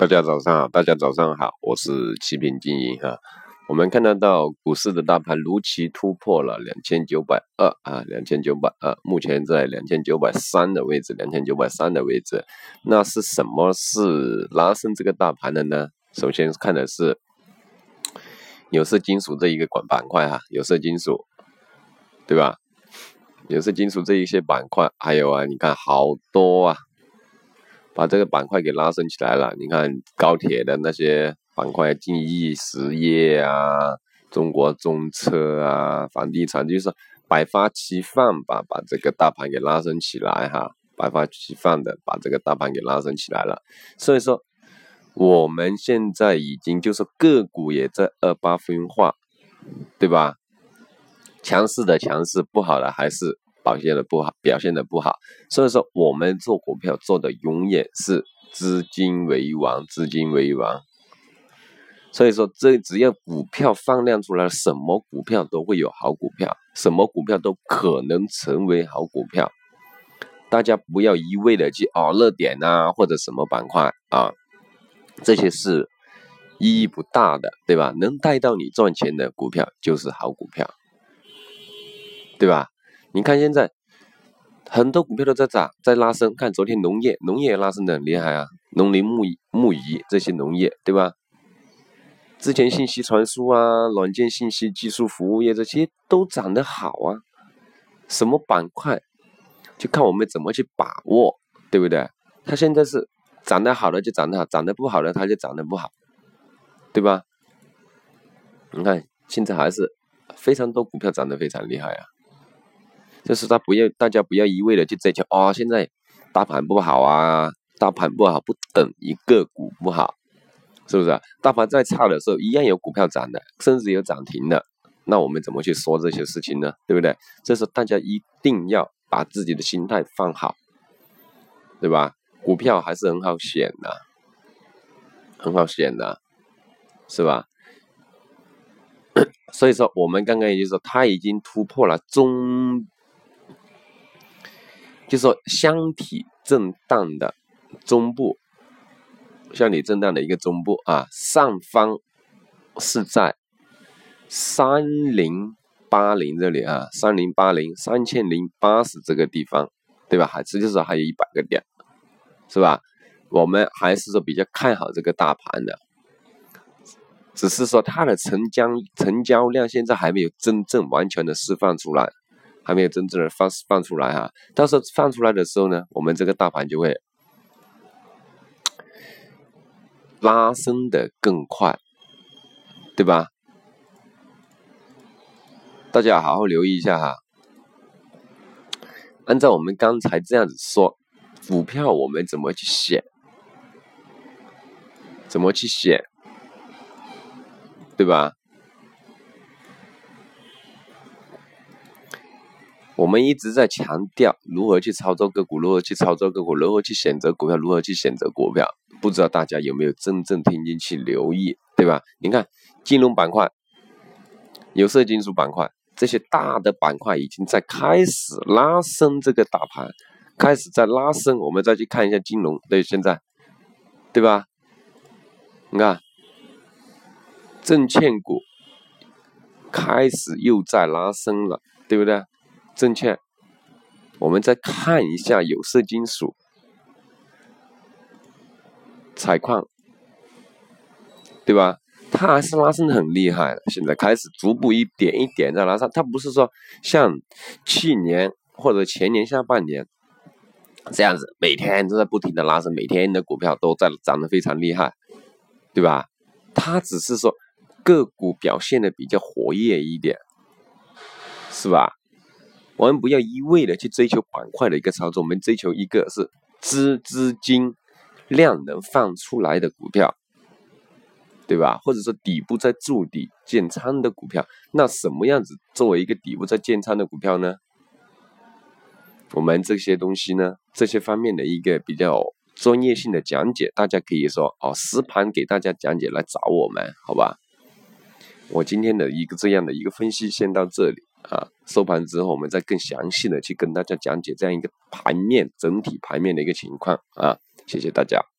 大家早上好，大家早上好，我是七品经营哈。我们看得到股市的大盘如期突破了两千九百二啊，两千九百二，目前在两千九百三的位置，两千九百三的位置。那是什么是拉升这个大盘的呢？首先看的是有色金属这一个管板块哈，有色金属，对吧？有色金属这一些板块，还有啊，你看好多啊。把这个板块给拉升起来了，你看高铁的那些板块，金益实业啊，中国中车啊，房地产就是百花齐放吧，把这个大盘给拉升起来哈，百花齐放的把这个大盘给拉升起来了。所以说，我们现在已经就是个股也在二八分化，对吧？强势的强势，不好的还是。表现的不好，表现的不好，所以说我们做股票做的永远是资金为王，资金为王。所以说，这只要股票放量出来，什么股票都会有好股票，什么股票都可能成为好股票。大家不要一味的去熬热点啊，或者什么板块啊，这些是意义不大的，对吧？能带到你赚钱的股票就是好股票，对吧？你看现在很多股票都在涨，在拉升。看昨天农业，农业拉升的很厉害啊，农林牧牧渔这些农业，对吧？之前信息传输啊，软件信息技术服务业这些都涨得好啊。什么板块，就看我们怎么去把握，对不对？它现在是涨得好的就涨得好，涨得不好的它就涨得不好，对吧？你看现在还是非常多股票涨得非常厉害啊。就是他不要，大家不要一味的去追求哦。现在大盘不好啊，大盘不好不等于个股不好，是不是？大盘再差的时候，一样有股票涨的，甚至有涨停的。那我们怎么去说这些事情呢？对不对？这是大家一定要把自己的心态放好，对吧？股票还是很好选的，很好选的，是吧？所以说，我们刚刚也就是说，它已经突破了中。就说箱体震荡的中部，箱体震荡的一个中部啊，上方是在三零八零这里啊，三零八零三千零八十这个地方，对吧？还实际上还有一百个点，是吧？我们还是说比较看好这个大盘的，只是说它的成交成交量现在还没有真正完全的释放出来。还没有真正的放放出来哈，到时候放出来的时候呢，我们这个大盘就会拉升的更快，对吧？大家好好留意一下哈。按照我们刚才这样子说，股票我们怎么去选？怎么去选？对吧？我们一直在强调如何去操作个股，如何去操作个股，如何去选择股票，如何去选择股票。不知道大家有没有真正听进去留意，对吧？你看金融板块、有色金属板块这些大的板块已经在开始拉升，这个大盘开始在拉升。我们再去看一下金融，对，现在，对吧？你看证券股开始又在拉升了，对不对？证券，我们再看一下有色金属、采矿，对吧？它还是拉升的很厉害的。现在开始逐步一点一点在拉上，它不是说像去年或者前年下半年这样子，每天都在不停的拉升，每天的股票都在涨得非常厉害，对吧？它只是说个股表现的比较活跃一点，是吧？我们不要一味的去追求板块的一个操作，我们追求一个是资资金量能放出来的股票，对吧？或者说底部在筑底建仓的股票，那什么样子作为一个底部在建仓的股票呢？我们这些东西呢，这些方面的一个比较专业性的讲解，大家可以说哦，实盘给大家讲解来找我们，好吧？我今天的一个这样的一个分析先到这里。啊，收盘之后，我们再更详细的去跟大家讲解这样一个盘面整体盘面的一个情况啊，谢谢大家。